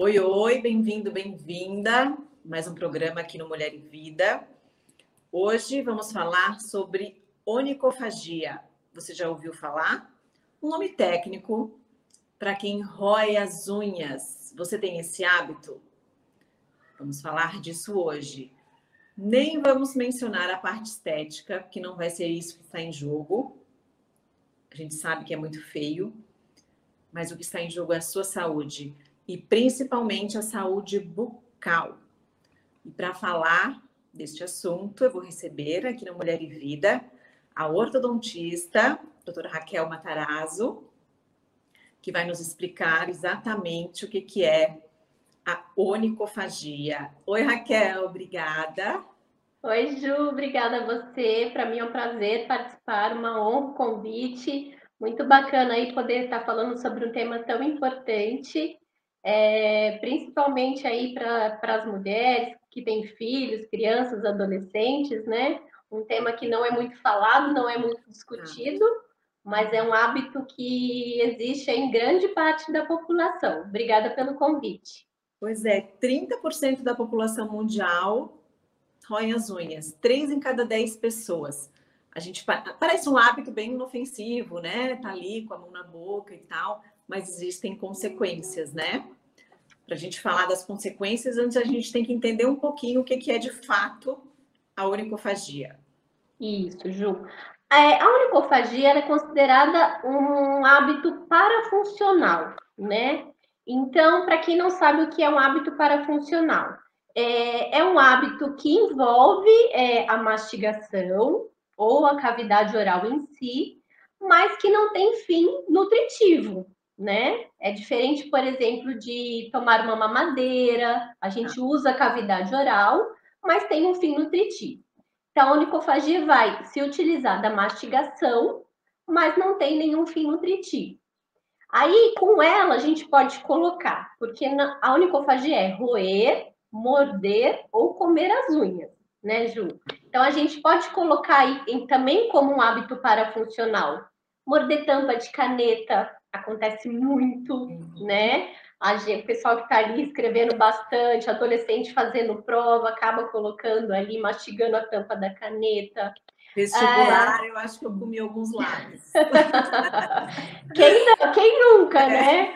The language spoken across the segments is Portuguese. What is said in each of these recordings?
Oi, oi, bem-vindo, bem-vinda. Mais um programa aqui no Mulher e Vida. Hoje vamos falar sobre onicofagia. Você já ouviu falar? Um nome técnico para quem rói as unhas. Você tem esse hábito? Vamos falar disso hoje. Nem vamos mencionar a parte estética, que não vai ser isso que está em jogo. A gente sabe que é muito feio, mas o que está em jogo é a sua saúde e principalmente a saúde bucal. E para falar deste assunto, eu vou receber aqui no Mulher e Vida a ortodontista, doutora Raquel Matarazzo, que vai nos explicar exatamente o que, que é a onicofagia. Oi, Raquel, obrigada. Oi, Ju, obrigada a você. Para mim é um prazer participar, uma honra, um convite. Muito bacana aí poder estar falando sobre um tema tão importante, é, principalmente aí para as mulheres que têm filhos, crianças, adolescentes, né? Um tema que não é muito falado, não é muito discutido, mas é um hábito que existe em grande parte da população. Obrigada pelo convite. Pois é, 30% da população mundial roem as unhas, três em cada dez pessoas. A gente parece um hábito bem inofensivo, né? Tá ali com a mão na boca e tal, mas existem consequências, né? Para a gente falar das consequências, antes a gente tem que entender um pouquinho o que, que é de fato a onicofagia. Isso, Ju. É, a onicofagia é considerada um hábito parafuncional, né? Então, para quem não sabe o que é um hábito parafuncional, é, é um hábito que envolve é, a mastigação ou a cavidade oral em si, mas que não tem fim nutritivo, né? É diferente, por exemplo, de tomar uma mamadeira, a gente usa a cavidade oral, mas tem um fim nutritivo. Então, a onicofagia vai se utilizar da mastigação, mas não tem nenhum fim nutritivo. Aí, com ela, a gente pode colocar, porque a onicofagia é roer, morder ou comer as unhas, né, Ju? Então a gente pode colocar aí em, também como um hábito parafuncional. Morder tampa de caneta acontece muito, uhum. né? A gente, o pessoal que está ali escrevendo bastante, adolescente fazendo prova, acaba colocando ali, mastigando a tampa da caneta. Vestibular, é... eu acho que eu comi alguns lábios. quem, quem nunca, é. né?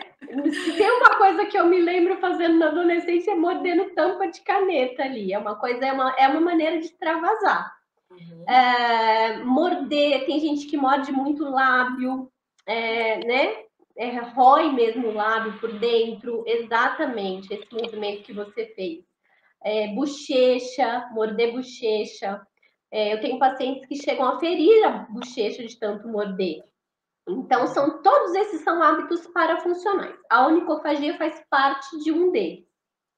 Se tem uma coisa que eu me lembro fazendo na adolescência é mordendo tampa de caneta ali. É uma coisa, é uma, é uma maneira de extravasar. Uhum. É, morder, tem gente que morde muito lábio, é, né? É, rói mesmo o lábio por dentro, exatamente esse movimento que você fez. É, bochecha, morder bochecha. É, eu tenho pacientes que chegam a ferir a bochecha de tanto morder. Então, são todos esses são hábitos parafuncionais. A onicofagia faz parte de um deles,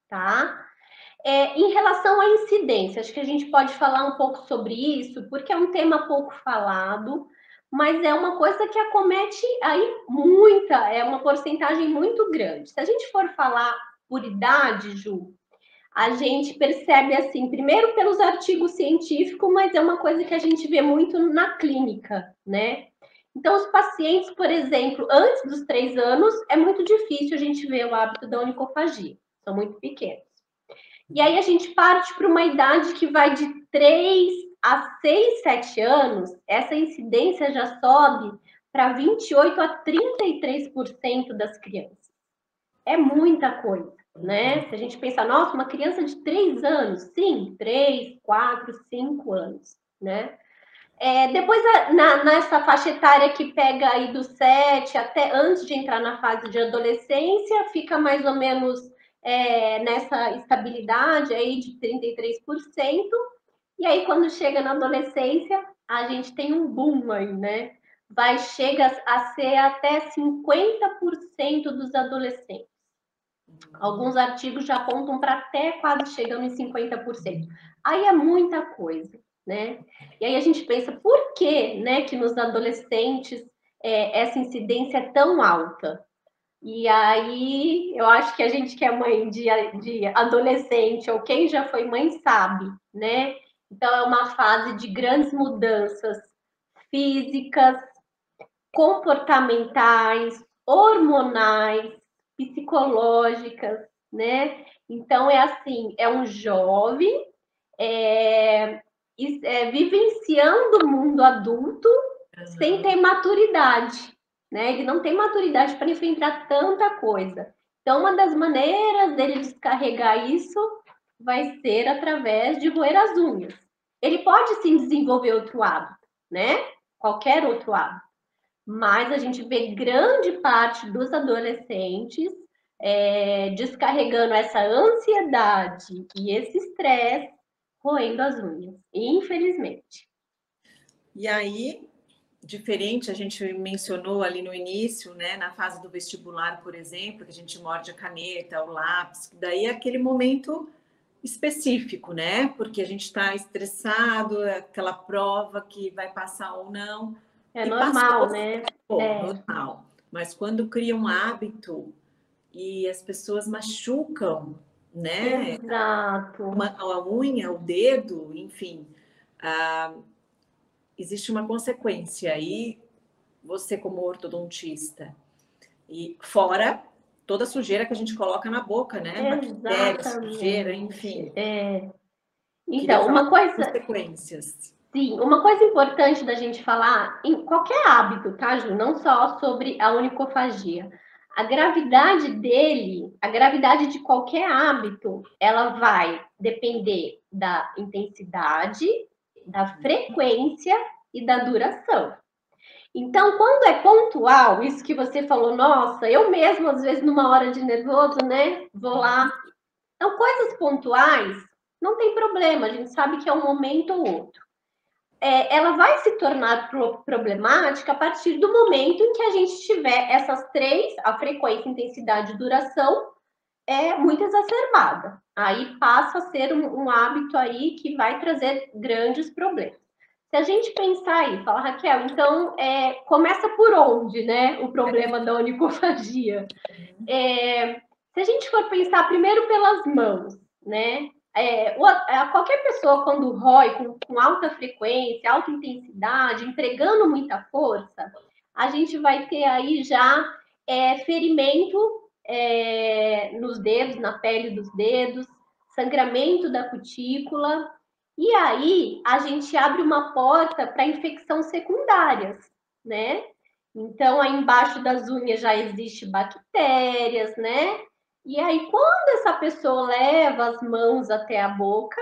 tá? É, em relação à incidência, acho que a gente pode falar um pouco sobre isso, porque é um tema pouco falado, mas é uma coisa que acomete aí muita, é uma porcentagem muito grande. Se a gente for falar por idade, Ju, a gente percebe assim, primeiro pelos artigos científicos, mas é uma coisa que a gente vê muito na clínica, né? Então, os pacientes, por exemplo, antes dos três anos, é muito difícil a gente ver o hábito da onicofagia, são muito pequenos. E aí a gente parte para uma idade que vai de 3 a 6, 7 anos, essa incidência já sobe para 28 a 33% das crianças. É muita coisa, né? Se a gente pensar, nossa, uma criança de 3 anos, sim, 3, 4, 5 anos, né? É, depois, na, nessa faixa etária que pega aí do 7 até antes de entrar na fase de adolescência, fica mais ou menos é, nessa estabilidade aí de 33%. E aí, quando chega na adolescência, a gente tem um boom aí, né? Vai, chega a ser até 50% dos adolescentes. Alguns artigos já apontam para até quase chegando em 50%. Aí é muita coisa né? E aí a gente pensa, por que, né, que nos adolescentes é, essa incidência é tão alta? E aí eu acho que a gente que é mãe de, de adolescente ou quem já foi mãe sabe, né? Então é uma fase de grandes mudanças físicas, comportamentais, hormonais, psicológicas, né? Então é assim, é um jovem é, é, vivenciando o mundo adulto uhum. sem ter maturidade, né? Ele não tem maturidade para enfrentar tanta coisa. Então, uma das maneiras dele descarregar isso vai ser através de roer as unhas. Ele pode sim desenvolver outro hábito, né? Qualquer outro hábito. Mas a gente vê grande parte dos adolescentes é, descarregando essa ansiedade e esse estresse roendo as unhas, infelizmente. E aí, diferente, a gente mencionou ali no início, né, na fase do vestibular, por exemplo, que a gente morde a caneta, o lápis, daí é aquele momento específico, né? Porque a gente está estressado, é aquela prova que vai passar ou não. É normal, passou, né? Pô, é normal. Mas quando cria um hábito e as pessoas machucam, né? Exato. Uma, a unha, o dedo, enfim, ah, existe uma consequência aí, você como ortodontista, e fora toda a sujeira que a gente coloca na boca, né? Bactérias, sujeira, enfim. É. Então, uma coisa. Consequências. Sim, uma coisa importante da gente falar em qualquer hábito, tá, Ju? Não só sobre a unicofagia a gravidade dele, a gravidade de qualquer hábito, ela vai depender da intensidade, da frequência e da duração. Então, quando é pontual, isso que você falou, nossa, eu mesmo, às vezes, numa hora de nervoso, né, vou lá. Então, coisas pontuais, não tem problema, a gente sabe que é um momento ou outro é, ela vai se tornar pro problemática a partir do momento em que a gente tiver essas três, a frequência, intensidade e duração, é muito exacerbada. Aí passa a ser um, um hábito aí que vai trazer grandes problemas. Se a gente pensar aí, fala, Raquel, então é, começa por onde, né? O problema da onicofagia. É, se a gente for pensar primeiro pelas mãos, né? É, qualquer pessoa, quando rói com, com, alta frequência, alta intensidade, entregando muita força, a gente vai ter aí já é, ferimento é, nos dedos, na pele dos dedos, sangramento da cutícula, e aí a gente abre uma porta para infecções secundárias, né? Então, aí embaixo das unhas já existe bactérias, né? E aí, quando essa pessoa leva as mãos até a boca,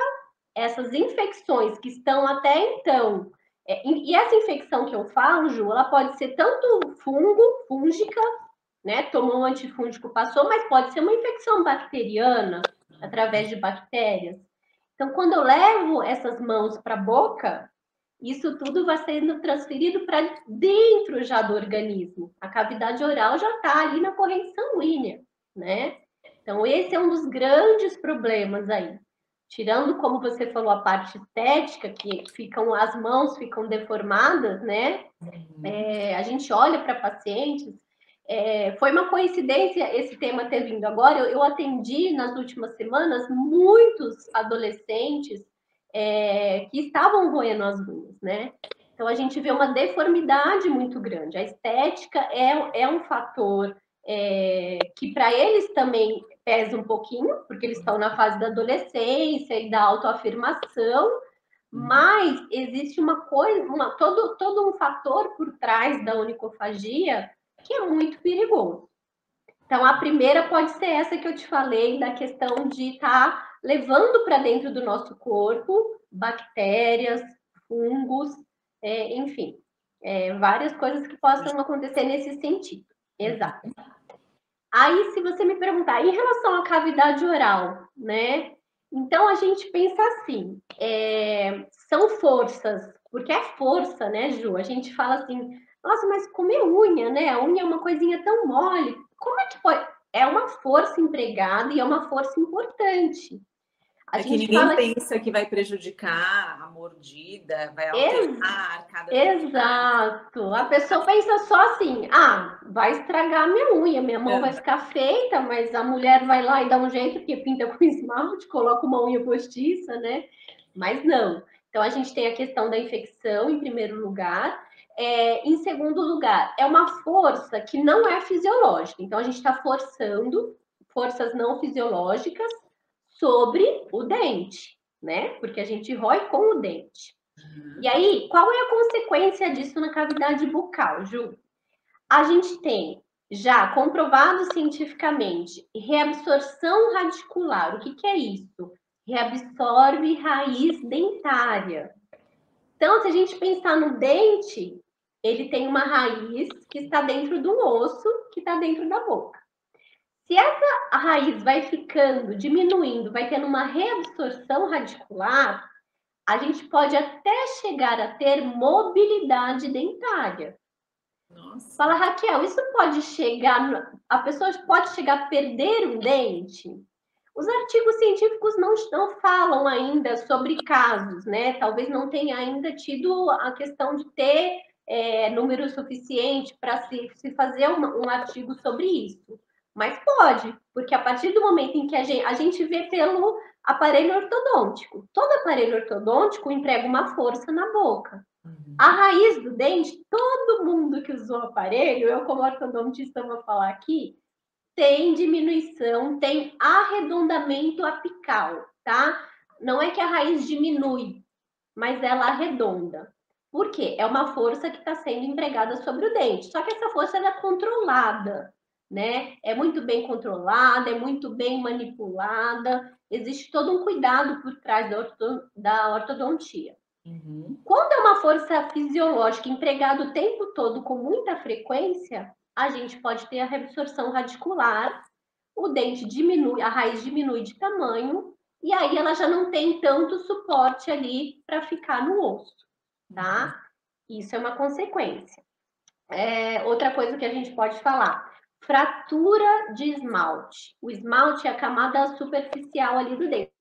essas infecções que estão até então. É, e essa infecção que eu falo, Ju, ela pode ser tanto fungo, fúngica, né? Tomou um antifúngico, passou, mas pode ser uma infecção bacteriana, através de bactérias. Então, quando eu levo essas mãos para a boca, isso tudo vai sendo transferido para dentro já do organismo. A cavidade oral já está ali na corrente sanguínea, né? Então, esse é um dos grandes problemas aí. Tirando, como você falou, a parte estética, que ficam as mãos ficam deformadas, né? É, a gente olha para pacientes. É, foi uma coincidência esse tema ter vindo agora. Eu, eu atendi nas últimas semanas muitos adolescentes é, que estavam roendo as unhas, né? Então a gente vê uma deformidade muito grande. A estética é, é um fator é, que para eles também pesa um pouquinho, porque eles estão na fase da adolescência e da autoafirmação, mas existe uma coisa, uma, todo, todo um fator por trás da onicofagia que é muito perigoso. Então, a primeira pode ser essa que eu te falei, da questão de estar tá levando para dentro do nosso corpo bactérias, fungos, é, enfim, é, várias coisas que possam acontecer nesse sentido. Exato. Aí, se você me perguntar, em relação à cavidade oral, né? Então, a gente pensa assim, é, são forças, porque é força, né, Ju? A gente fala assim, nossa, mas comer unha, né? A unha é uma coisinha tão mole. Como é que pode? É uma força empregada e é uma força importante. A é que ninguém pensa que... que vai prejudicar a mordida, vai alterar cada Exato. A pessoa pensa só assim: ah, vai estragar a minha unha, minha mão é. vai ficar feita, mas a mulher vai lá e dá um jeito, porque pinta com esmalte, coloca uma unha postiça, né? Mas não. Então a gente tem a questão da infecção em primeiro lugar. É, em segundo lugar, é uma força que não é fisiológica. Então a gente está forçando forças não fisiológicas sobre o dente, né? Porque a gente rói com o dente. Uhum. E aí, qual é a consequência disso na cavidade bucal, Ju? A gente tem já comprovado cientificamente reabsorção radicular. O que, que é isso? Reabsorve raiz dentária. Então, se a gente pensar no dente, ele tem uma raiz que está dentro do osso, que está dentro da boca. Se essa raiz vai ficando, diminuindo, vai tendo uma reabsorção radicular, a gente pode até chegar a ter mobilidade dentária. Nossa. Fala, Raquel, isso pode chegar, a pessoa pode chegar a perder um dente? Os artigos científicos não, não falam ainda sobre casos, né? Talvez não tenha ainda tido a questão de ter é, número suficiente para se, se fazer uma, um artigo sobre isso. Mas pode, porque a partir do momento em que a gente, a gente vê pelo aparelho ortodôntico, todo aparelho ortodôntico emprega uma força na boca. Uhum. A raiz do dente, todo mundo que usou o aparelho, eu como ortodontista vou falar aqui, tem diminuição, tem arredondamento apical, tá? Não é que a raiz diminui, mas ela arredonda. Por quê? É uma força que está sendo empregada sobre o dente. Só que essa força é controlada, né? É muito bem controlada, é muito bem manipulada. Existe todo um cuidado por trás da, orto, da ortodontia. Uhum. Quando é uma força fisiológica empregada o tempo todo com muita frequência, a gente pode ter a reabsorção radicular, o dente diminui, a raiz diminui de tamanho, e aí ela já não tem tanto suporte ali para ficar no osso, tá? Isso é uma consequência. É, outra coisa que a gente pode falar, fratura de esmalte. O esmalte é a camada superficial ali do dente.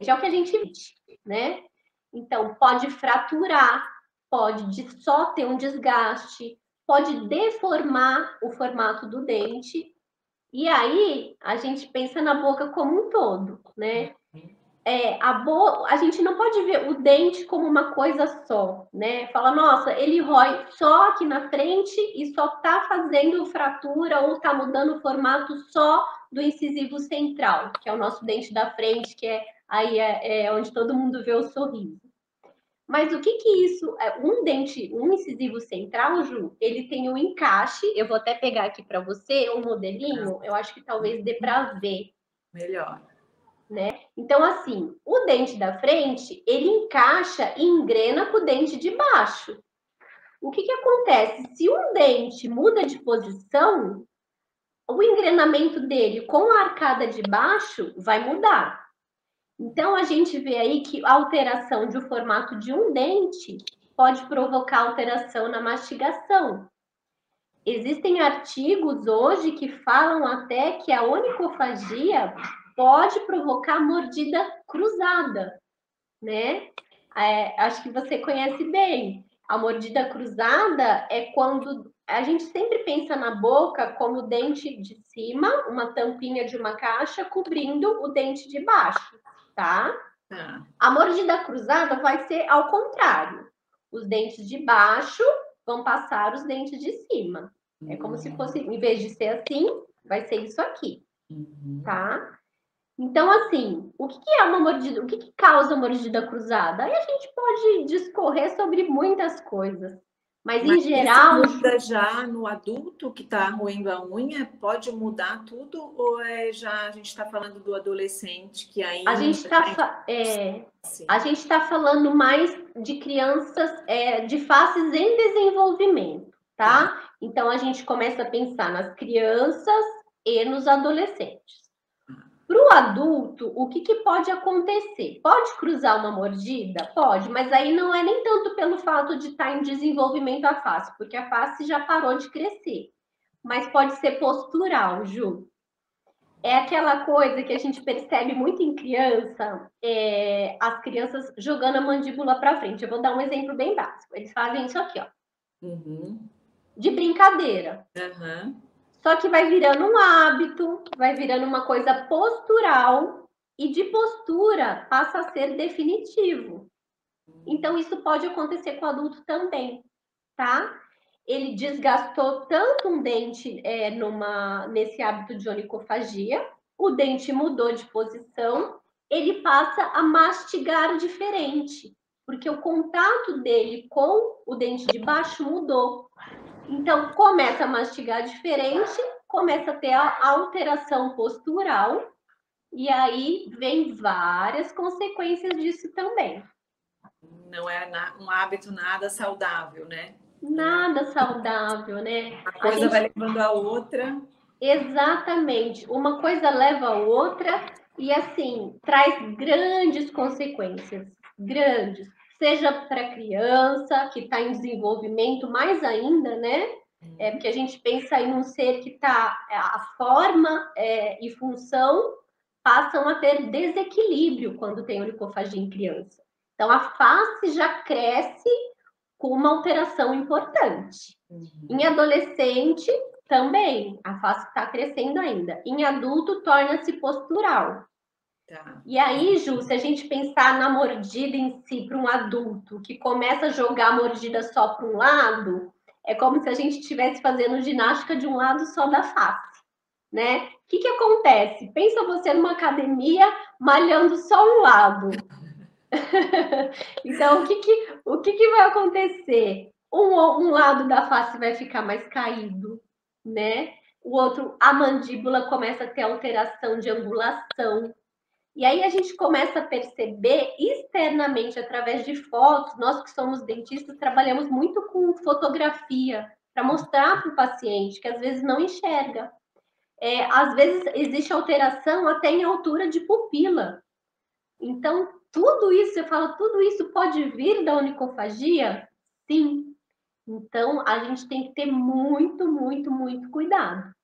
É o que a gente vê, né? Então, pode fraturar, pode só ter um desgaste, pode deformar o formato do dente. E aí a gente pensa na boca como um todo, né? É, a, bo... a gente não pode ver o dente como uma coisa só, né? Fala, nossa, ele rói só aqui na frente e só tá fazendo fratura ou tá mudando o formato só do incisivo central, que é o nosso dente da frente, que é aí é, é onde todo mundo vê o sorriso. Mas o que que isso, é, um dente, um incisivo central, Ju, ele tem um encaixe, eu vou até pegar aqui para você um modelinho, eu acho que talvez dê para ver. Melhor. Né? Então, assim, o dente da frente, ele encaixa e engrena com o dente de baixo. O que que acontece? Se um dente muda de posição, o engrenamento dele com a arcada de baixo vai mudar. Então, a gente vê aí que a alteração de um formato de um dente pode provocar alteração na mastigação. Existem artigos hoje que falam até que a onicofagia pode provocar mordida cruzada, né? É, acho que você conhece bem. A mordida cruzada é quando a gente sempre pensa na boca como o dente de cima, uma tampinha de uma caixa cobrindo o dente de baixo tá? tá? A mordida cruzada vai ser ao contrário. Os dentes de baixo vão passar os dentes de cima. Uhum. É como se fosse, em vez de ser assim, vai ser isso aqui, uhum. tá? Então, assim, o que, é uma mordida? O que, que causa mordida cruzada? Aí a gente pode discorrer sobre muitas coisas. Mas, Mas em geral. muda já no adulto que está roendo a unha? Pode mudar tudo? Ou é já a gente está falando do adolescente que ainda. A gente está é, a gente tá falando mais de crianças é, de fases em desenvolvimento, tá? Então a gente começa a pensar nas crianças e nos adolescentes. Para o adulto, o que, que pode acontecer? Pode cruzar uma mordida? Pode, mas aí não é nem tanto pelo fato de estar tá em desenvolvimento a face, porque a face já parou de crescer. Mas pode ser postural, Ju. É aquela coisa que a gente percebe muito em criança, é, as crianças jogando a mandíbula para frente. Eu vou dar um exemplo bem básico. Eles fazem isso aqui, ó. Uhum. De brincadeira. Uhum. Só que vai virando um hábito, vai virando uma coisa postural e de postura passa a ser definitivo. Então isso pode acontecer com o adulto também, tá? Ele desgastou tanto um dente é, numa, nesse hábito de onicofagia, o dente mudou de posição, ele passa a mastigar diferente, porque o contato dele com o dente de baixo mudou. Então, começa a mastigar diferente, começa a ter a alteração postural, e aí vem várias consequências disso também. Não é um hábito nada saudável, né? Nada saudável, né? A coisa a gente... vai levando a outra. Exatamente. Uma coisa leva a outra e, assim, traz grandes consequências. Grandes. Seja para criança que está em desenvolvimento, mais ainda, né? É porque a gente pensa em um ser que está. A forma é, e função passam a ter desequilíbrio quando tem onicofagia em criança. Então, a face já cresce com uma alteração importante. Uhum. Em adolescente, também, a face está crescendo ainda. Em adulto, torna-se postural. Tá. E aí, Ju, se a gente pensar na mordida em si para um adulto que começa a jogar a mordida só para um lado, é como se a gente estivesse fazendo ginástica de um lado só da face, né? O que, que acontece? Pensa você numa academia malhando só um lado. então, o que, que, o que, que vai acontecer? Um, um lado da face vai ficar mais caído, né? O outro, a mandíbula começa a ter alteração de angulação. E aí a gente começa a perceber externamente, através de fotos, nós que somos dentistas, trabalhamos muito com fotografia, para mostrar para o paciente que às vezes não enxerga. É, às vezes existe alteração até em altura de pupila. Então, tudo isso, você fala, tudo isso pode vir da onicofagia? Sim, então, a gente tem que ter muito, muito, muito cuidado.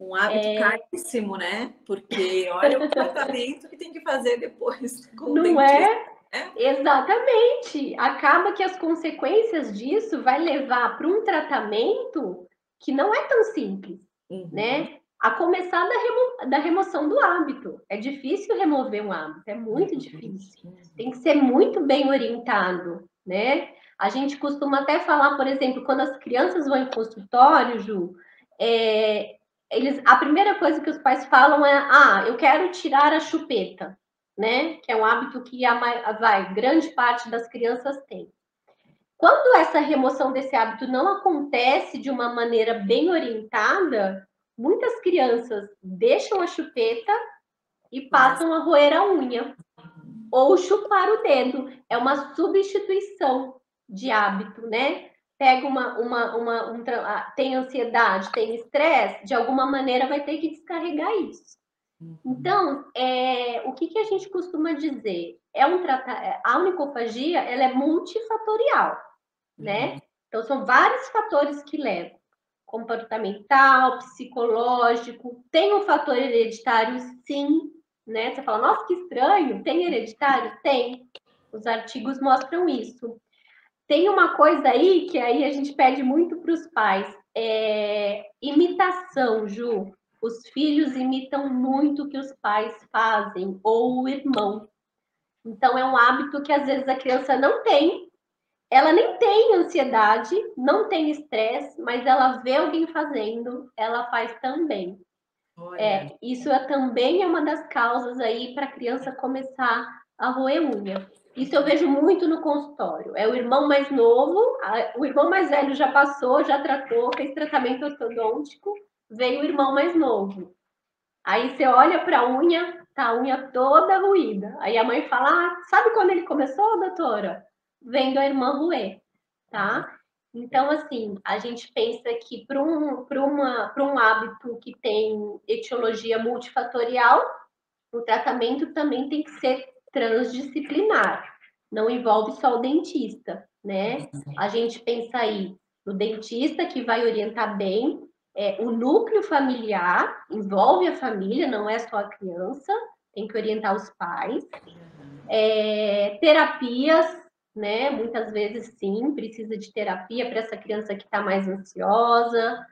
Um hábito é... caríssimo, né? Porque olha o tratamento que tem que fazer depois. Não é? é? Exatamente. Acaba que as consequências disso vai levar para um tratamento que não é tão simples, uhum. né? A começar da, remo... da remoção do hábito. É difícil remover um hábito, é muito difícil. Tem que ser muito bem orientado, né? A gente costuma até falar, por exemplo, quando as crianças vão em consultório, Ju, é, eles, a primeira coisa que os pais falam é: ah, eu quero tirar a chupeta, né? Que é um hábito que a, vai, grande parte das crianças tem. Quando essa remoção desse hábito não acontece de uma maneira bem orientada, muitas crianças deixam a chupeta e passam a roer a unha ou chupar o dedo. É uma substituição de hábito, né? Pega uma, uma, uma um, tem ansiedade, tem estresse, de alguma maneira vai ter que descarregar isso. Uhum. Então, é, o que, que a gente costuma dizer? É um tratar, a onicofagia ela é multifatorial, né? Uhum. Então, são vários fatores que levam. Comportamental, psicológico, tem um fator hereditário, sim, né? Você fala, nossa, que estranho, tem hereditário? Tem. Os artigos mostram isso. Tem uma coisa aí que aí a gente pede muito para os pais, é imitação, Ju. Os filhos imitam muito o que os pais fazem, ou o irmão. Então, é um hábito que às vezes a criança não tem. Ela nem tem ansiedade, não tem estresse, mas ela vê alguém fazendo, ela faz também. É, isso é, também é uma das causas aí para a criança começar a roer unha. Isso eu vejo muito no consultório. É o irmão mais novo, o irmão mais velho já passou, já tratou, fez tratamento ortodôntico, veio o irmão mais novo. Aí você olha para a unha, tá a unha toda ruída. Aí a mãe fala: ah, sabe quando ele começou, doutora? Vendo a irmã ruer, tá? Então, assim, a gente pensa que para um, um hábito que tem etiologia multifatorial, o tratamento também tem que ser transdisciplinar, não envolve só o dentista, né? A gente pensa aí no dentista que vai orientar bem, é, o núcleo familiar envolve a família, não é só a criança, tem que orientar os pais. É, terapias, né? Muitas vezes sim, precisa de terapia para essa criança que está mais ansiosa,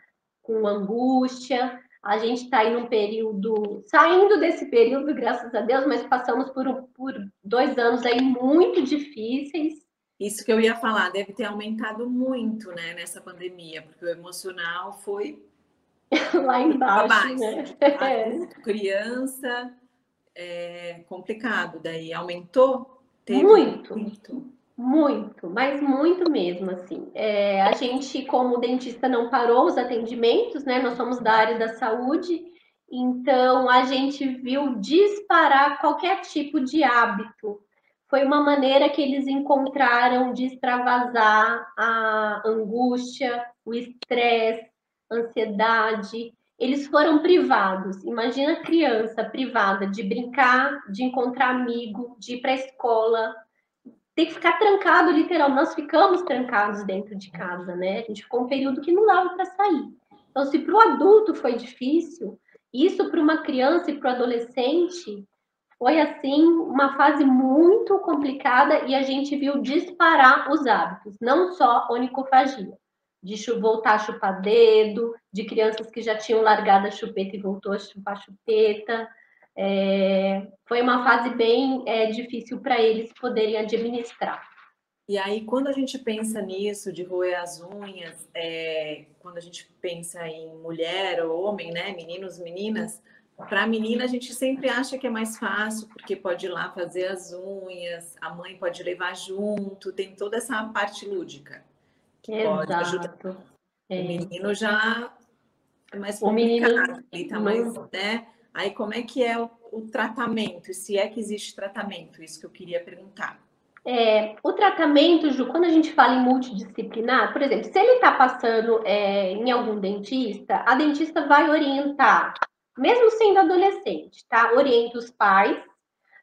com angústia. A gente está aí num período, saindo desse período, graças a Deus, mas passamos por, por dois anos aí muito difíceis. Isso que eu ia falar, deve ter aumentado muito, né, nessa pandemia, porque o emocional foi lá embaixo, né? Adulto, criança, é complicado. Daí aumentou? Muito, muito, muito, mas muito mesmo, assim. É, a gente, como dentista, não parou os atendimentos, né? Nós somos da área da saúde, então a gente viu disparar qualquer tipo de hábito. Foi uma maneira que eles encontraram de extravasar a angústia, o estresse, ansiedade. Eles foram privados. Imagina a criança privada de brincar, de encontrar amigo, de ir para a escola, tem que ficar trancado, literal. Nós ficamos trancados dentro de casa, né? A gente ficou um período que não dava para sair. Então, se para o adulto foi difícil, isso para uma criança e para o adolescente foi assim uma fase muito complicada e a gente viu disparar os hábitos, não só onicofagia, de voltar a chupar dedo, de crianças que já tinham largado a chupeta e voltou a chupar chupeta. É, foi uma fase bem é, difícil para eles poderem administrar. E aí, quando a gente pensa nisso, de roer as unhas, é, quando a gente pensa em mulher ou homem, né, meninos, meninas, para a menina a gente sempre acha que é mais fácil, porque pode ir lá fazer as unhas, a mãe pode levar junto, tem toda essa parte lúdica que Exato. pode ajudar. É. O menino já é mais complicado, o menino... ele tá mais, né? Aí como é que é o, o tratamento? Se é que existe tratamento? Isso que eu queria perguntar. É, o tratamento, Ju, quando a gente fala em multidisciplinar, por exemplo, se ele está passando é, em algum dentista, a dentista vai orientar, mesmo sendo adolescente, tá? Orienta os pais.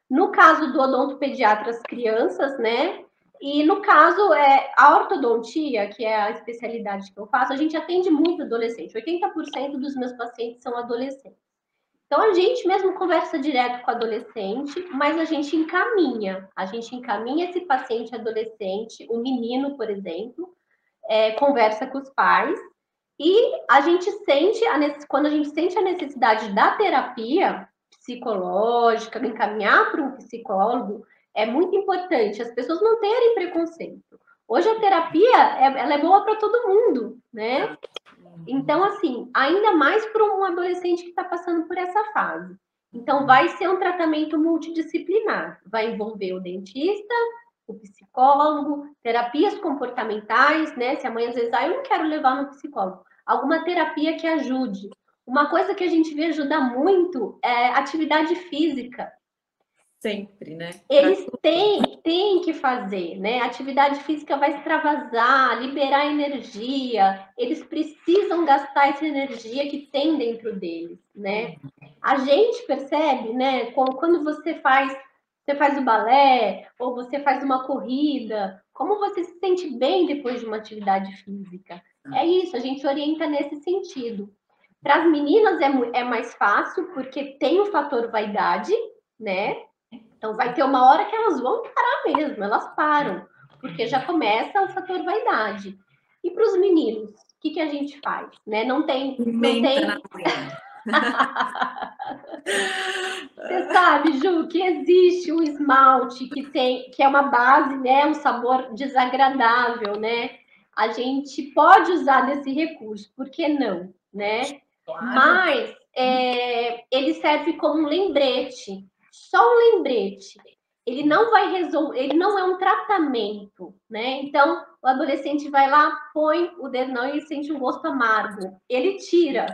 No caso do odontopediatra, as crianças, né? E no caso, é, a ortodontia, que é a especialidade que eu faço, a gente atende muito adolescente. 80% dos meus pacientes são adolescentes. Então, a gente mesmo conversa direto com o adolescente, mas a gente encaminha. A gente encaminha esse paciente adolescente, o menino, por exemplo, é, conversa com os pais e a gente sente, a, quando a gente sente a necessidade da terapia psicológica, encaminhar para um psicólogo, é muito importante as pessoas não terem preconceito. Hoje a terapia é, ela é boa para todo mundo, né? Então, assim, ainda mais para um adolescente que está passando por essa fase. Então, vai ser um tratamento multidisciplinar. Vai envolver o dentista, o psicólogo, terapias comportamentais, né? Se a mãe às vezes, ah, eu não quero levar no psicólogo. Alguma terapia que ajude. Uma coisa que a gente vê ajudar muito é atividade física. Sempre, né? Eles têm, têm que fazer, né? A atividade física vai extravasar, liberar energia, eles precisam gastar essa energia que tem dentro deles, né? A gente percebe, né, quando você faz, você faz o balé, ou você faz uma corrida, como você se sente bem depois de uma atividade física. É isso, a gente orienta nesse sentido. Para as meninas é, é mais fácil, porque tem o fator vaidade, né? Então vai ter uma hora que elas vão parar mesmo, elas param, porque já começa o fator vaidade. E para os meninos, o que, que a gente faz? Né? Não tem. Não tem... Você sabe, Ju, que existe um esmalte que tem, que é uma base, né? Um sabor desagradável, né? A gente pode usar desse recurso, por que não, né? Claro. Mas é, ele serve como um lembrete só um lembrete. Ele não vai resolver, ele não é um tratamento, né? Então, o adolescente vai lá, põe o dedo não e sente um gosto amargo. Ele tira,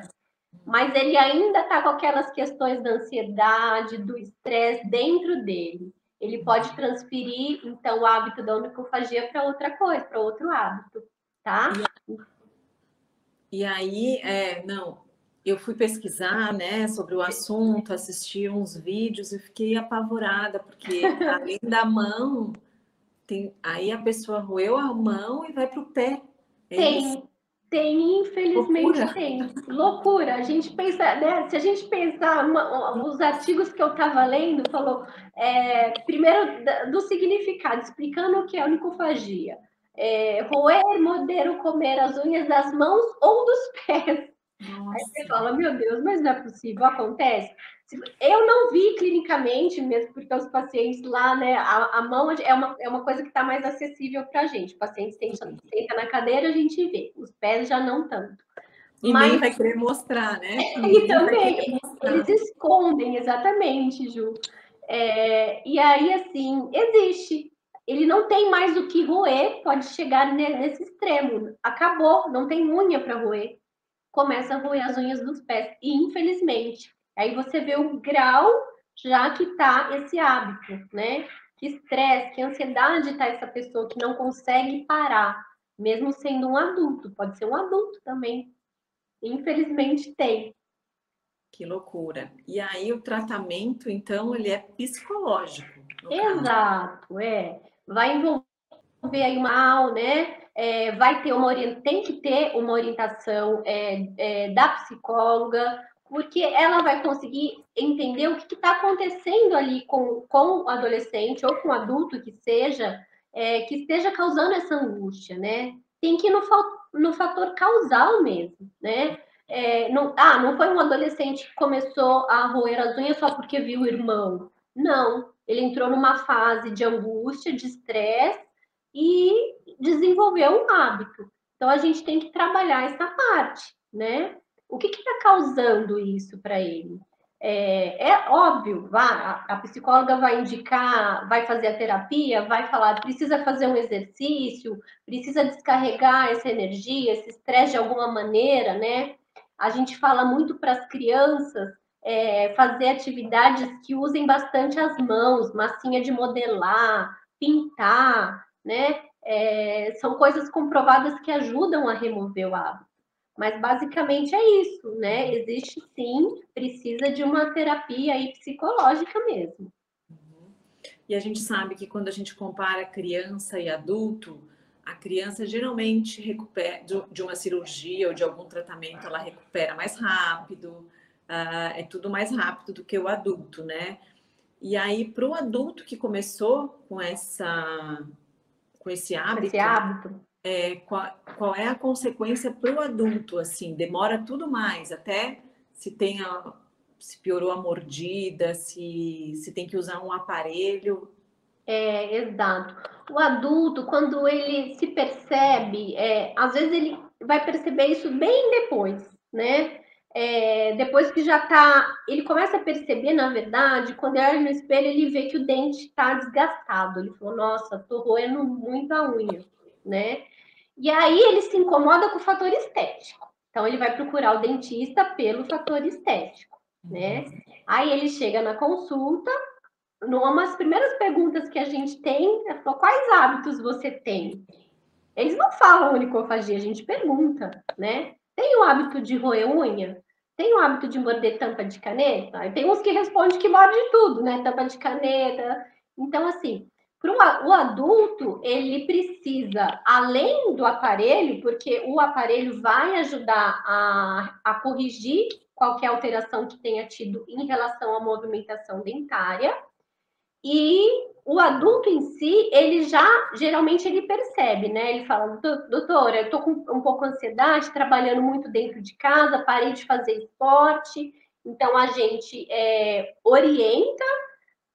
mas ele ainda está com aquelas questões da ansiedade, do estresse dentro dele. Ele pode transferir, então, o hábito da onicofagia para outra coisa, para outro hábito, tá? E aí, é, não, eu fui pesquisar né, sobre o assunto, assisti uns vídeos e fiquei apavorada, porque além da mão, tem, aí a pessoa roeu a mão e vai para o pé. É tem, isso? tem, infelizmente Loucura. tem. Loucura. A gente pensa, né? Se a gente pensar, uma, os artigos que eu estava lendo, falou é, primeiro do significado, explicando o que é onicofagia. É, roer, morder ou comer as unhas das mãos ou dos pés. Nossa. Aí você fala, meu Deus, mas não é possível, acontece. Eu não vi clinicamente, mesmo porque os pacientes lá, né, a, a mão é uma, é uma coisa que está mais acessível para a gente. O paciente senta, senta na cadeira, a gente vê, os pés já não tanto. E Mas... nem vai querer mostrar, né? E também, eles escondem, exatamente, Ju. É, e aí, assim, existe. Ele não tem mais o que roer, pode chegar nesse extremo. Acabou, não tem unha para roer. Começa a roer as unhas dos pés. E, infelizmente, aí você vê o grau já que está esse hábito, né? Que estresse, que ansiedade está essa pessoa que não consegue parar, mesmo sendo um adulto. Pode ser um adulto também. Infelizmente tem. Que loucura. E aí o tratamento, então, ele é psicológico. Exato, é. Vai envolver aí uma aula, né? É, vai ter uma tem que ter uma orientação é, é, da psicóloga, porque ela vai conseguir entender o que está acontecendo ali com, com o adolescente ou com o adulto que seja, é, que esteja causando essa angústia, né? Tem que ir no, no fator causal mesmo, né? É, não, ah, não foi um adolescente que começou a roer as unhas só porque viu o irmão. Não, ele entrou numa fase de angústia, de estresse e desenvolveu um hábito. Então a gente tem que trabalhar essa parte, né? O que está causando isso para ele? É, é, óbvio, a, a psicóloga vai indicar, vai fazer a terapia, vai falar, precisa fazer um exercício, precisa descarregar essa energia, esse estresse de alguma maneira, né? A gente fala muito para as crianças é, fazer atividades que usem bastante as mãos, massinha de modelar, pintar, né? É, são coisas comprovadas que ajudam a remover o hábito. Mas basicamente é isso, né? Existe sim, precisa de uma terapia aí psicológica mesmo. Uhum. E a gente sabe que quando a gente compara criança e adulto, a criança geralmente recupera de uma cirurgia ou de algum tratamento, ela recupera mais rápido, uh, é tudo mais rápido do que o adulto, né? E aí, para o adulto que começou com essa com esse hábito, esse hábito é, qual, qual, é a consequência para o adulto? Assim, demora tudo mais, até se tem a, se piorou a mordida, se, se tem que usar um aparelho. É, exato. O adulto, quando ele se percebe, é, às vezes ele vai perceber isso bem depois, né? É, depois que já tá, ele começa a perceber, na verdade, quando ele olha no espelho, ele vê que o dente está desgastado. Ele falou, nossa, tô roendo muito a unha, né? E aí ele se incomoda com o fator estético. Então ele vai procurar o dentista pelo fator estético, né? Aí ele chega na consulta, uma das primeiras perguntas que a gente tem é quais hábitos você tem? Eles não falam unicofagia, a gente pergunta, né? Tem o hábito de roer unha? Tem o hábito de morder tampa de caneta? Tem uns que respondem que morde tudo, né? Tampa de caneta. Então, assim, para o adulto, ele precisa, além do aparelho, porque o aparelho vai ajudar a, a corrigir qualquer alteração que tenha tido em relação à movimentação dentária, e o adulto em si, ele já, geralmente, ele percebe, né? Ele fala, doutora, eu tô com um pouco de ansiedade, trabalhando muito dentro de casa, parei de fazer esporte, então a gente é, orienta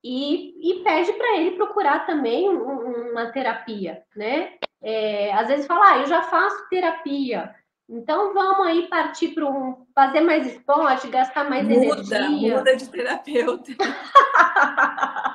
e, e pede para ele procurar também uma terapia, né? É, às vezes fala, ah, eu já faço terapia, então vamos aí partir para um fazer mais esporte, gastar mais muda, energia. Muda de terapeuta.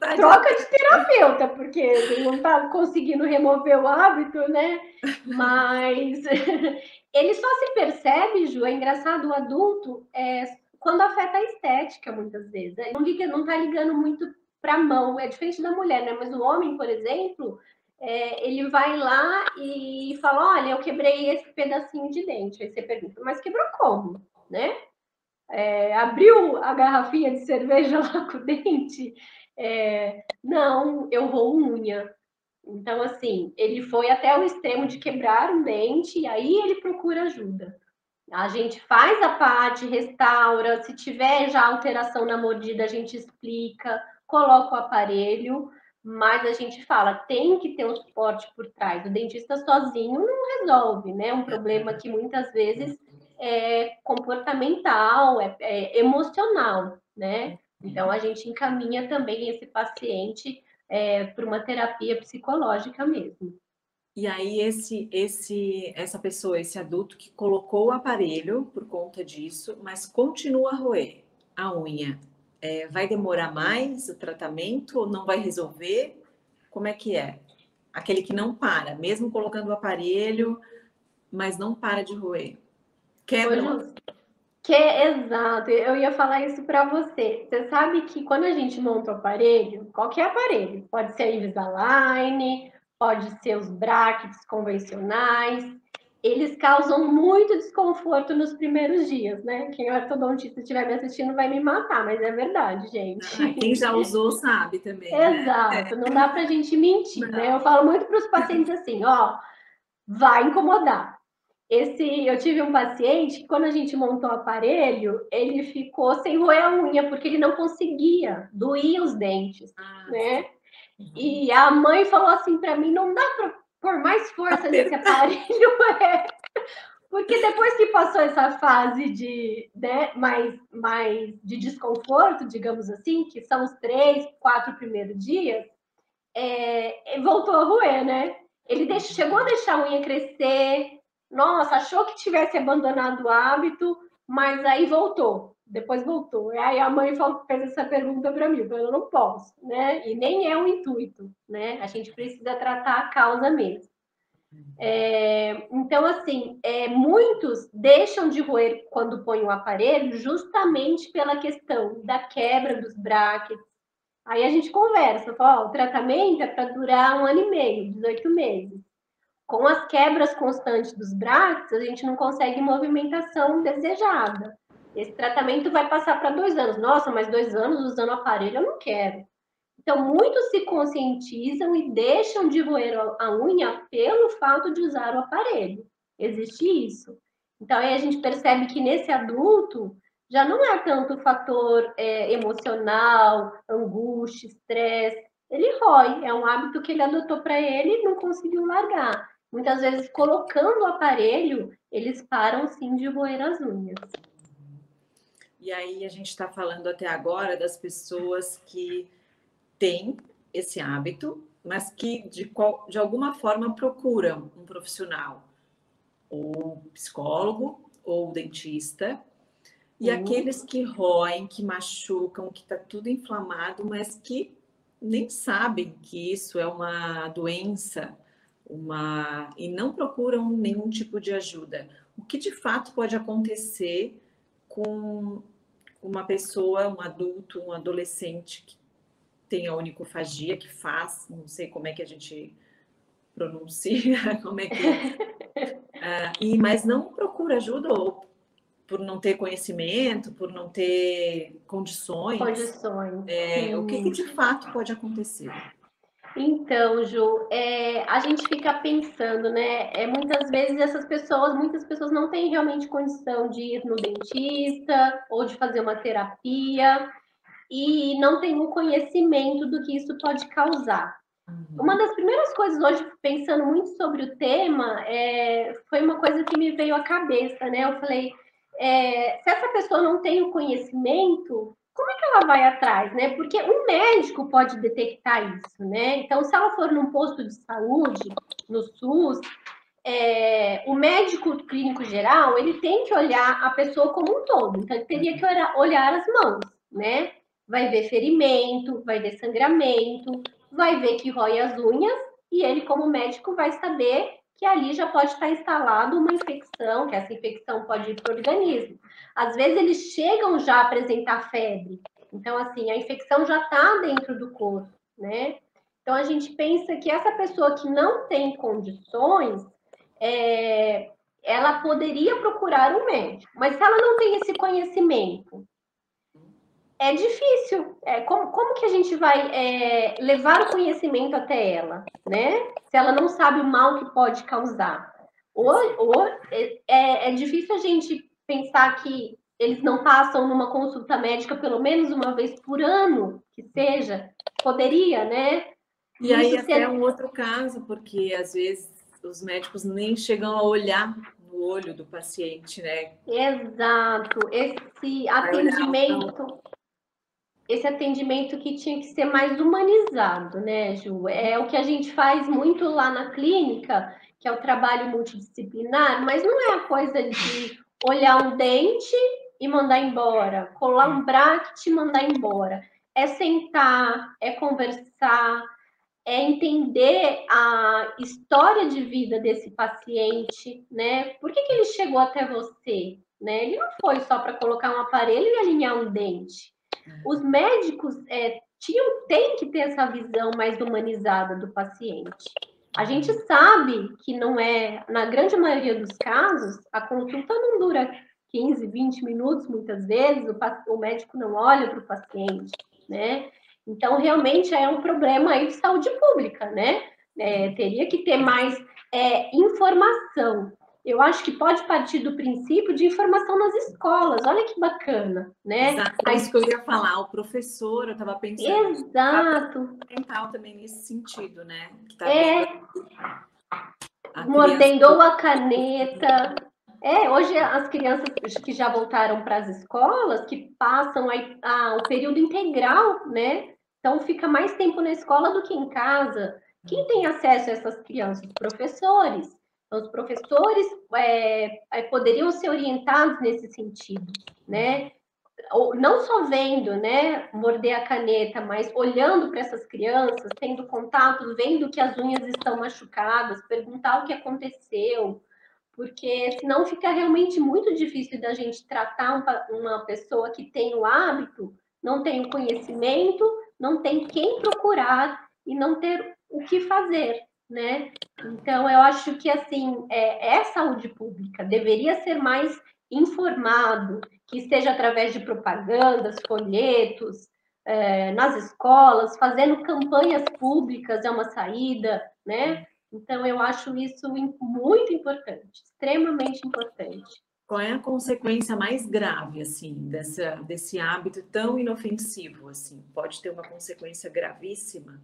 Tá Troca de terapeuta, porque não está conseguindo remover o hábito, né? Mas ele só se percebe, Ju, é engraçado, o adulto é quando afeta a estética, muitas vezes. Não, liga, não tá ligando muito para a mão, é diferente da mulher, né? Mas o homem, por exemplo, é, ele vai lá e fala: Olha, eu quebrei esse pedacinho de dente. Aí você pergunta, mas quebrou como? Né? É, abriu a garrafinha de cerveja lá com o dente? É, não, eu vou unha. Então, assim, ele foi até o extremo de quebrar um dente e aí ele procura ajuda. A gente faz a parte, restaura, se tiver já alteração na mordida, a gente explica, coloca o aparelho, mas a gente fala, tem que ter um suporte por trás. O dentista sozinho não resolve, né? Um problema que muitas vezes é comportamental, é, é emocional, né? Então a gente encaminha também esse paciente é, para uma terapia psicológica mesmo. E aí esse esse essa pessoa, esse adulto que colocou o aparelho por conta disso, mas continua a roer a unha, é, vai demorar mais o tratamento ou não vai resolver? Como é que é? Aquele que não para, mesmo colocando o aparelho, mas não para de roer. Quebra. Uma... Que exato, eu ia falar isso para você. Você sabe que quando a gente monta o aparelho, qualquer aparelho, pode ser a Invisalign, pode ser os brackets convencionais, eles causam muito desconforto nos primeiros dias, né? Quem é ortodontista estiver me assistindo vai me matar, mas é verdade, gente. Ah, quem já usou sabe também. Né? Exato, não dá pra gente mentir, não. né? Eu falo muito para os pacientes assim, ó, vai incomodar. Esse, eu tive um paciente que quando a gente montou o aparelho, ele ficou sem roer a unha porque ele não conseguia, doía os dentes, ah, né? Uhum. E a mãe falou assim para mim, não dá para pôr mais força nesse aparelho, é. Porque depois que passou essa fase de, né, mais, mais de desconforto, digamos assim, que são os três, quatro primeiros dias, é, voltou a roer, né? Ele deixou, chegou a deixar a unha crescer, nossa, achou que tivesse abandonado o hábito, mas aí voltou, depois voltou. E aí a mãe fez essa pergunta para mim, eu não posso, né? E nem é o intuito, né? A gente precisa tratar a causa mesmo. É, então, assim, é, muitos deixam de roer quando põem o aparelho justamente pela questão da quebra dos brackets. Aí a gente conversa, fala, ó, o tratamento é para durar um ano e meio, 18 meses com as quebras constantes dos braços, a gente não consegue movimentação desejada. Esse tratamento vai passar para dois anos. Nossa, mas dois anos usando aparelho eu não quero. Então, muitos se conscientizam e deixam de roer a unha pelo fato de usar o aparelho. Existe isso. Então, aí a gente percebe que nesse adulto já não é tanto o fator é, emocional, angústia, estresse. Ele rói, é um hábito que ele adotou para ele e não conseguiu largar muitas vezes colocando o aparelho, eles param sim de roer as unhas. E aí a gente está falando até agora das pessoas que têm esse hábito, mas que de, qual, de alguma forma procuram um profissional, ou psicólogo, ou dentista, e uhum. aqueles que roem, que machucam, que está tudo inflamado, mas que nem sabem que isso é uma doença uma e não procuram nenhum tipo de ajuda. O que de fato pode acontecer com uma pessoa, um adulto, um adolescente que tem a onicofagia, que faz, não sei como é que a gente pronuncia, como é que uh, e mas não procura ajuda ou por não ter conhecimento, por não ter condições. Condições. É, o que, que de fato pode acontecer? Então, Ju, é, a gente fica pensando, né? É, muitas vezes essas pessoas, muitas pessoas não têm realmente condição de ir no dentista ou de fazer uma terapia e não tem o um conhecimento do que isso pode causar. Uhum. Uma das primeiras coisas hoje, pensando muito sobre o tema, é, foi uma coisa que me veio à cabeça, né? Eu falei, é, se essa pessoa não tem o conhecimento, como é que ela vai atrás, né? Porque um médico pode detectar isso, né? Então, se ela for num posto de saúde, no SUS, é, o médico clínico geral, ele tem que olhar a pessoa como um todo. Então, ele teria que olhar, as mãos, né? Vai ver ferimento, vai ver sangramento, vai ver que rói as unhas, e ele, como médico, vai saber que ali já pode estar instalado uma infecção, que essa infecção pode ir para o organismo. Às vezes eles chegam já a apresentar febre, então assim, a infecção já está dentro do corpo, né? Então a gente pensa que essa pessoa que não tem condições, é, ela poderia procurar um médico, mas se ela não tem esse conhecimento, é difícil. É, como, como que a gente vai é, levar o conhecimento até ela, né? Se ela não sabe o mal que pode causar. Ou, ou é, é, é difícil a gente pensar que eles não passam numa consulta médica pelo menos uma vez por ano, que seja, poderia, né? E Isso aí até um outro caso, porque às vezes os médicos nem chegam a olhar no olho do paciente, né? Exato. Esse atendimento esse atendimento que tinha que ser mais humanizado, né, Ju? É o que a gente faz muito lá na clínica, que é o trabalho multidisciplinar, mas não é a coisa de olhar um dente e mandar embora, colar um bracket e mandar embora. É sentar, é conversar, é entender a história de vida desse paciente, né? Por que, que ele chegou até você? Né? Ele não foi só para colocar um aparelho e alinhar um dente. Os médicos é, tinham, têm que ter essa visão mais humanizada do paciente. A gente sabe que não é, na grande maioria dos casos, a consulta não dura 15, 20 minutos, muitas vezes, o, o médico não olha para o paciente, né? Então, realmente é um problema aí de saúde pública, né? É, teria que ter mais é, informação. Eu acho que pode partir do princípio de informação nas escolas. Olha que bacana, né? Exato, é isso que eu ia falar. O professor, eu estava pensando. Exato. Mental também nesse sentido, né? Tá é. Mordendo criança... a caneta. É, hoje as crianças que já voltaram para as escolas, que passam ah, o período integral, né? Então fica mais tempo na escola do que em casa. Quem tem acesso a essas crianças? Os professores. Então, os professores é, é, poderiam ser orientados nesse sentido, né? Não só vendo, né, morder a caneta, mas olhando para essas crianças, tendo contato, vendo que as unhas estão machucadas, perguntar o que aconteceu, porque senão fica realmente muito difícil da gente tratar uma pessoa que tem o hábito, não tem o conhecimento, não tem quem procurar e não ter o que fazer, né? Então, eu acho que, assim, é, é saúde pública, deveria ser mais informado, que seja através de propagandas, folhetos, é, nas escolas, fazendo campanhas públicas é uma saída, né? Então, eu acho isso muito importante, extremamente importante. Qual é a consequência mais grave, assim, dessa, desse hábito tão inofensivo, assim? Pode ter uma consequência gravíssima?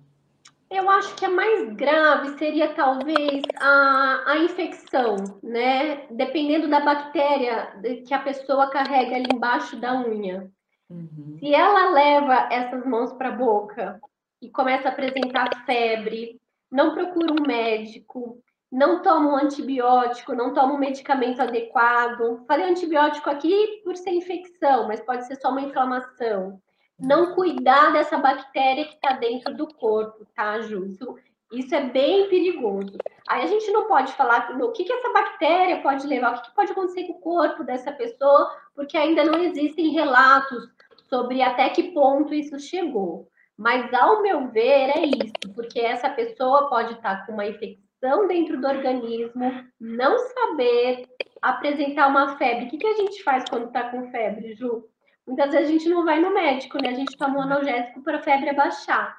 Eu acho que a mais grave seria talvez a, a infecção, né? Dependendo da bactéria que a pessoa carrega ali embaixo da unha. Uhum. Se ela leva essas mãos para a boca e começa a apresentar febre, não procura um médico, não toma um antibiótico, não toma um medicamento adequado. Falei antibiótico aqui por ser infecção, mas pode ser só uma inflamação não cuidar dessa bactéria que está dentro do corpo, tá, Ju? Isso, isso, é bem perigoso. Aí a gente não pode falar o que, que essa bactéria pode levar, o que, que pode acontecer com o corpo dessa pessoa, porque ainda não existem relatos sobre até que ponto isso chegou. Mas, ao meu ver, é isso, porque essa pessoa pode estar tá com uma infecção dentro do organismo, não saber apresentar uma febre. O que, que a gente faz quando está com febre, Ju? Muitas vezes a gente não vai no médico, né? A gente toma um analgésico para a febre abaixar.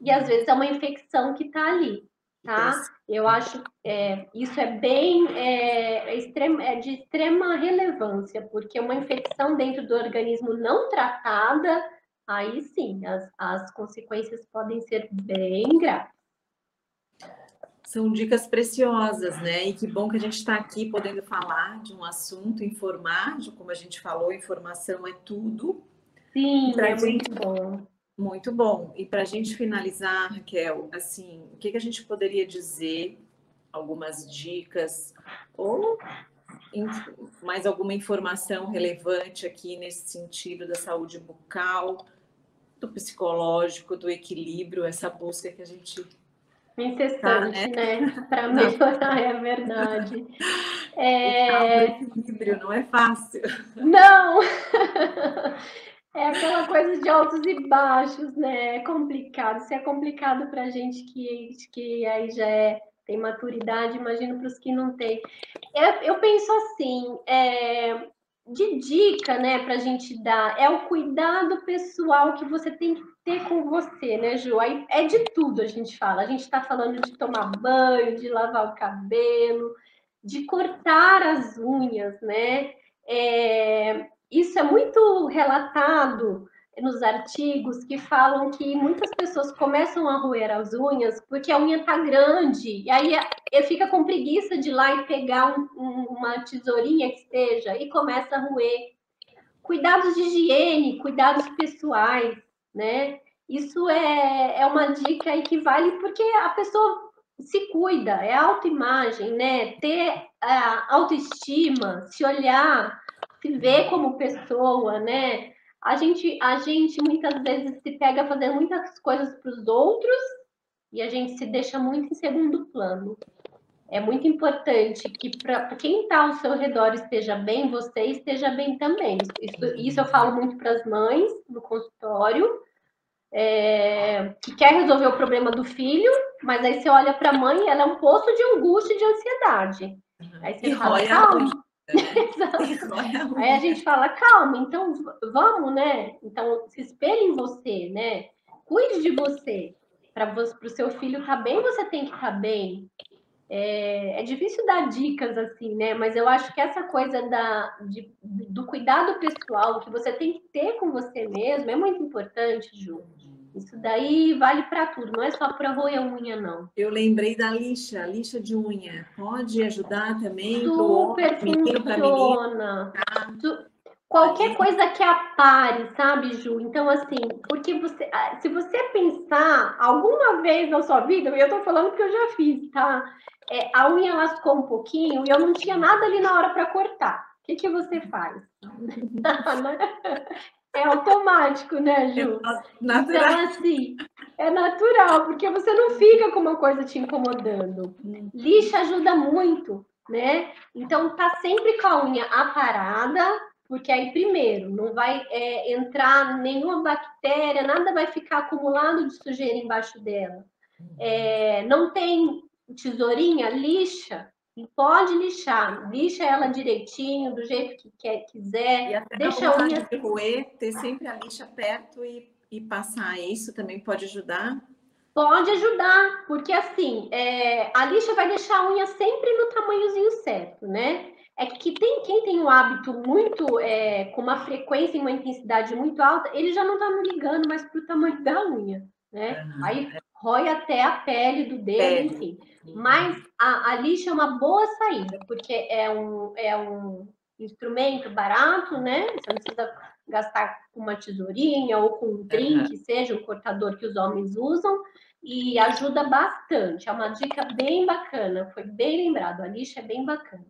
E às vezes é uma infecção que está ali, tá? Eu acho é, isso é bem é, é, é de extrema relevância, porque uma infecção dentro do organismo não tratada, aí sim, as, as consequências podem ser bem graves. São dicas preciosas, né? E que bom que a gente está aqui podendo falar de um assunto, informar, como a gente falou, informação é tudo. Sim, é gente... muito bom. Muito bom. E para a gente finalizar, Raquel, assim, o que, que a gente poderia dizer? Algumas dicas ou mais alguma informação relevante aqui nesse sentido da saúde bucal, do psicológico, do equilíbrio, essa busca que a gente incessante, tá, né? né? Para melhorar, é verdade. É... equilíbrio não é fácil. Não! É aquela coisa de altos e baixos, né? É complicado. Se é complicado para a gente que, que aí já é, tem maturidade, imagino para os que não têm. Eu, eu penso assim, é, de dica, né, para a gente dar, é o cuidado pessoal que você tem que ter com você, né, Ju? Aí é de tudo a gente fala. A gente está falando de tomar banho, de lavar o cabelo, de cortar as unhas, né? É, isso é muito relatado nos artigos que falam que muitas pessoas começam a roer as unhas porque a unha tá grande e aí fica com preguiça de ir lá e pegar um, um, uma tesourinha que esteja e começa a roer. Cuidados de higiene, cuidados pessoais, né? Isso é, é uma dica que vale porque a pessoa se cuida, é autoimagem, né? Ter a autoestima, se olhar, se ver como pessoa, né? A gente, a gente muitas vezes se pega fazendo muitas coisas para os outros e a gente se deixa muito em segundo plano. É muito importante que para quem está ao seu redor esteja bem, você esteja bem também. Isso, isso eu falo muito para as mães no consultório, é, que quer resolver o problema do filho, mas aí você olha para a mãe, ela é um poço de angústia e de ansiedade. Aí você e fala, calma. Aí a gente fala, calma, então vamos, né? Então se espelhe em você, né? Cuide de você. Para o seu filho estar tá bem, você tem que estar tá bem. É, é, difícil dar dicas assim, né? Mas eu acho que essa coisa da, de, do cuidado pessoal que você tem que ter com você mesmo é muito importante, Ju. Isso daí vale para tudo, não é só para roer unha, não. Eu lembrei da lixa, lixa de unha. Pode ajudar também? Super funciona. Tá? Qualquer coisa que apare, sabe, Ju? Então, assim, porque você, ah, se você pensar alguma vez na sua vida, eu tô falando que eu já fiz, tá? É, a unha lascou um pouquinho e eu não tinha nada ali na hora para cortar. O que, que você faz? É automático, né, Ju? É natural. Então, assim, é natural, porque você não fica com uma coisa te incomodando. Lixa ajuda muito, né? Então, tá sempre com a unha aparada, porque aí, primeiro, não vai é, entrar nenhuma bactéria, nada vai ficar acumulado de sujeira embaixo dela. É, não tem tesourinha, lixa, e pode lixar, lixa ela direitinho, do jeito que quer, quiser. E até deixa a unha de roer, ter sempre a lixa perto e, e passar. Isso também pode ajudar? Pode ajudar, porque assim, é, a lixa vai deixar a unha sempre no tamanhozinho certo, né? É que tem quem tem um hábito muito, é, com uma frequência e uma intensidade muito alta, ele já não tá ligando mais pro tamanho da unha, né? Uhum. Aí rói até a pele do dedo, pele. enfim. Mas a, a, lixa é uma boa saída, porque é um, é um instrumento barato, né? Você não precisa gastar com uma tesourinha ou com um trim, uhum. seja o cortador que os homens usam, e ajuda bastante. É uma dica bem bacana, foi bem lembrado. A lixa é bem bacana.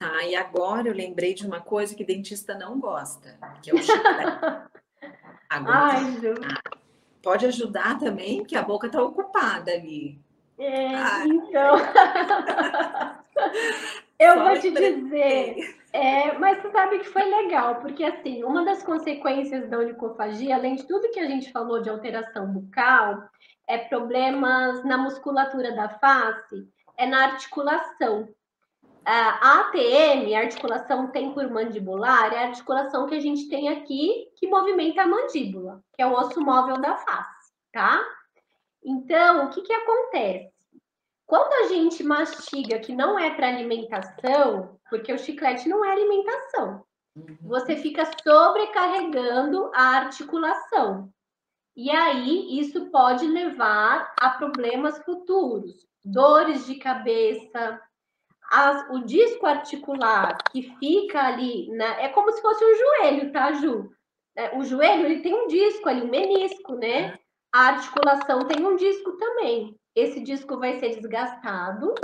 Ah, e agora eu lembrei de uma coisa que dentista não gosta, que é o chiclete. Agora, Ai, Ju. Pode ajudar também, que a boca está ocupada ali. É, então. eu Só vou te dizer. É, mas você sabe que foi legal, porque assim, uma das consequências da onicofagia, além de tudo que a gente falou de alteração bucal, é problemas na musculatura da face, é na articulação. A ATM, a articulação temporomandibular, é a articulação que a gente tem aqui que movimenta a mandíbula, que é o osso móvel da face, tá? Então, o que, que acontece? Quando a gente mastiga que não é para alimentação, porque o chiclete não é alimentação, uhum. você fica sobrecarregando a articulação. E aí, isso pode levar a problemas futuros, dores de cabeça, as, o disco articular que fica ali, na, é como se fosse um joelho, tá, Ju? É, o joelho ele tem um disco ali, um menisco, né? É a articulação tem um disco também. Esse disco vai ser desgastado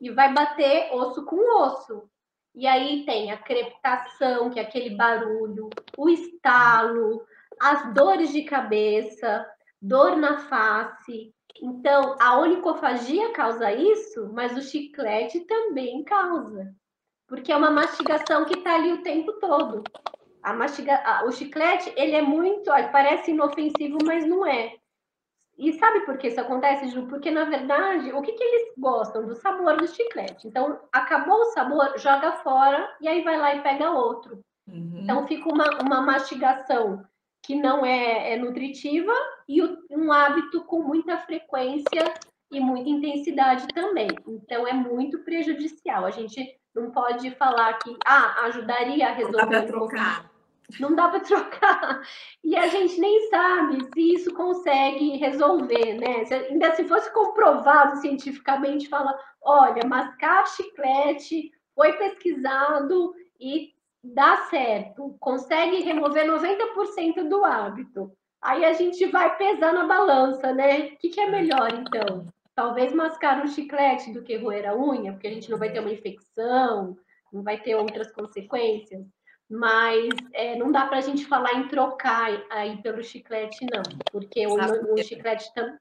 e vai bater osso com osso. E aí tem a crepitação, que é aquele barulho, o estalo, as dores de cabeça, dor na face. Então, a onicofagia causa isso, mas o chiclete também causa. Porque é uma mastigação que está ali o tempo todo. A mastiga... O chiclete, ele é muito... Parece inofensivo, mas não é. E sabe por que isso acontece, Ju? Porque, na verdade, o que, que eles gostam? Do sabor do chiclete. Então, acabou o sabor, joga fora e aí vai lá e pega outro. Uhum. Então, fica uma, uma mastigação que não é, é nutritiva e o, um hábito com muita frequência e muita intensidade também. Então, é muito prejudicial. A gente não pode falar que ah, ajudaria a resolver. Não dá para trocar não dá para trocar. E a gente nem sabe se isso consegue resolver, né? Se, ainda se fosse comprovado cientificamente, fala, olha, mascar chiclete foi pesquisado e dá certo, consegue remover 90% do hábito. Aí a gente vai pesar na balança, né? O que, que é melhor, então? Talvez mascar um chiclete do que roer a unha, porque a gente não vai ter uma infecção, não vai ter outras consequências. Mas é, não dá para a gente falar em trocar aí pelo chiclete, não, porque o, o chiclete tam,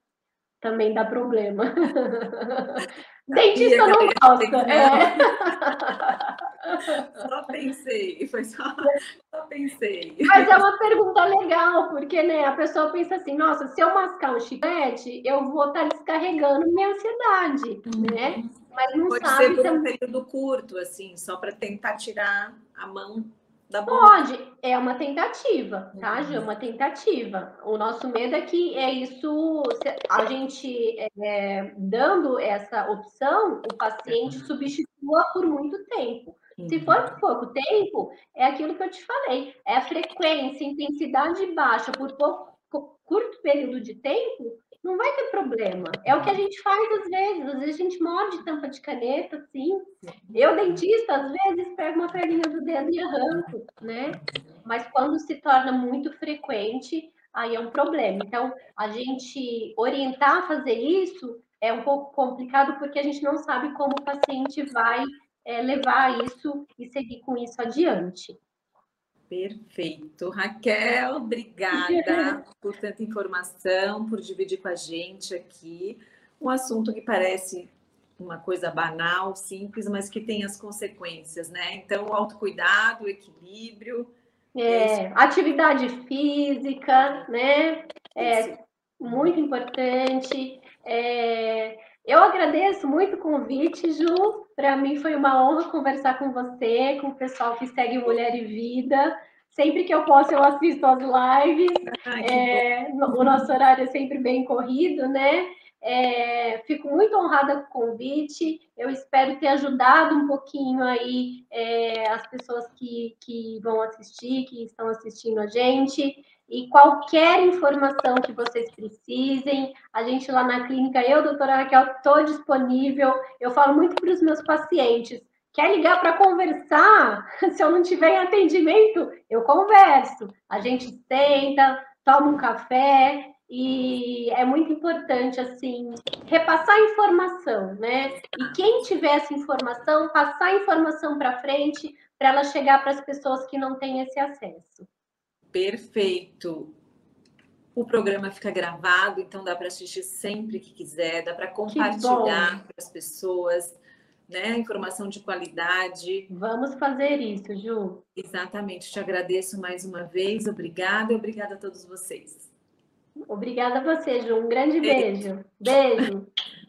também dá problema. Dentista não gosta. É. Só pensei, foi só, só pensei. Mas é uma pergunta legal, porque né, a pessoa pensa assim, nossa, se eu mascar um chiclete, eu vou estar tá descarregando minha ansiedade, né? Mas não Pode sabe ser por um período curto, assim, só para tentar tirar a mão. Pode, é uma tentativa, tá, Ju? É uma tentativa. O nosso medo é que é isso, a gente é, dando essa opção, o paciente substitua por muito tempo. Se for por pouco tempo, é aquilo que eu te falei, é a frequência, intensidade baixa por pouco, curto período de tempo, não vai ter problema. É o que a gente faz às vezes. Às vezes a gente morde tampa de caneta, assim. Eu, dentista, às vezes pego uma perninha do dedo e arranco, né? Mas quando se torna muito frequente, aí é um problema. Então, a gente orientar a fazer isso é um pouco complicado porque a gente não sabe como o paciente vai é, levar isso e seguir com isso adiante. Perfeito. Raquel, obrigada por tanta informação, por dividir com a gente aqui um assunto que parece uma coisa banal, simples, mas que tem as consequências, né? Então, o autocuidado, o equilíbrio. É, é atividade física, né? É muito importante. É, eu agradeço muito o convite, Ju. Para mim foi uma honra conversar com você, com o pessoal que segue Mulher e Vida. Sempre que eu posso, eu assisto as lives. Ai, é, o nosso horário é sempre bem corrido, né? É, fico muito honrada com o convite. Eu espero ter ajudado um pouquinho aí é, as pessoas que, que vão assistir, que estão assistindo a gente. E qualquer informação que vocês precisem, a gente lá na clínica, eu, doutora Raquel, estou disponível. Eu falo muito para os meus pacientes. Quer ligar para conversar? Se eu não tiver em atendimento, eu converso. A gente senta, toma um café e é muito importante assim repassar informação, né? E quem tiver essa informação, passar a informação para frente para ela chegar para as pessoas que não têm esse acesso. Perfeito. O programa fica gravado, então dá para assistir sempre que quiser, dá para compartilhar para as pessoas, né? Informação de qualidade. Vamos fazer isso, Ju. Exatamente. Te agradeço mais uma vez. Obrigada e obrigada a todos vocês. Obrigada a você, Ju. Um grande beijo. Beijo. beijo.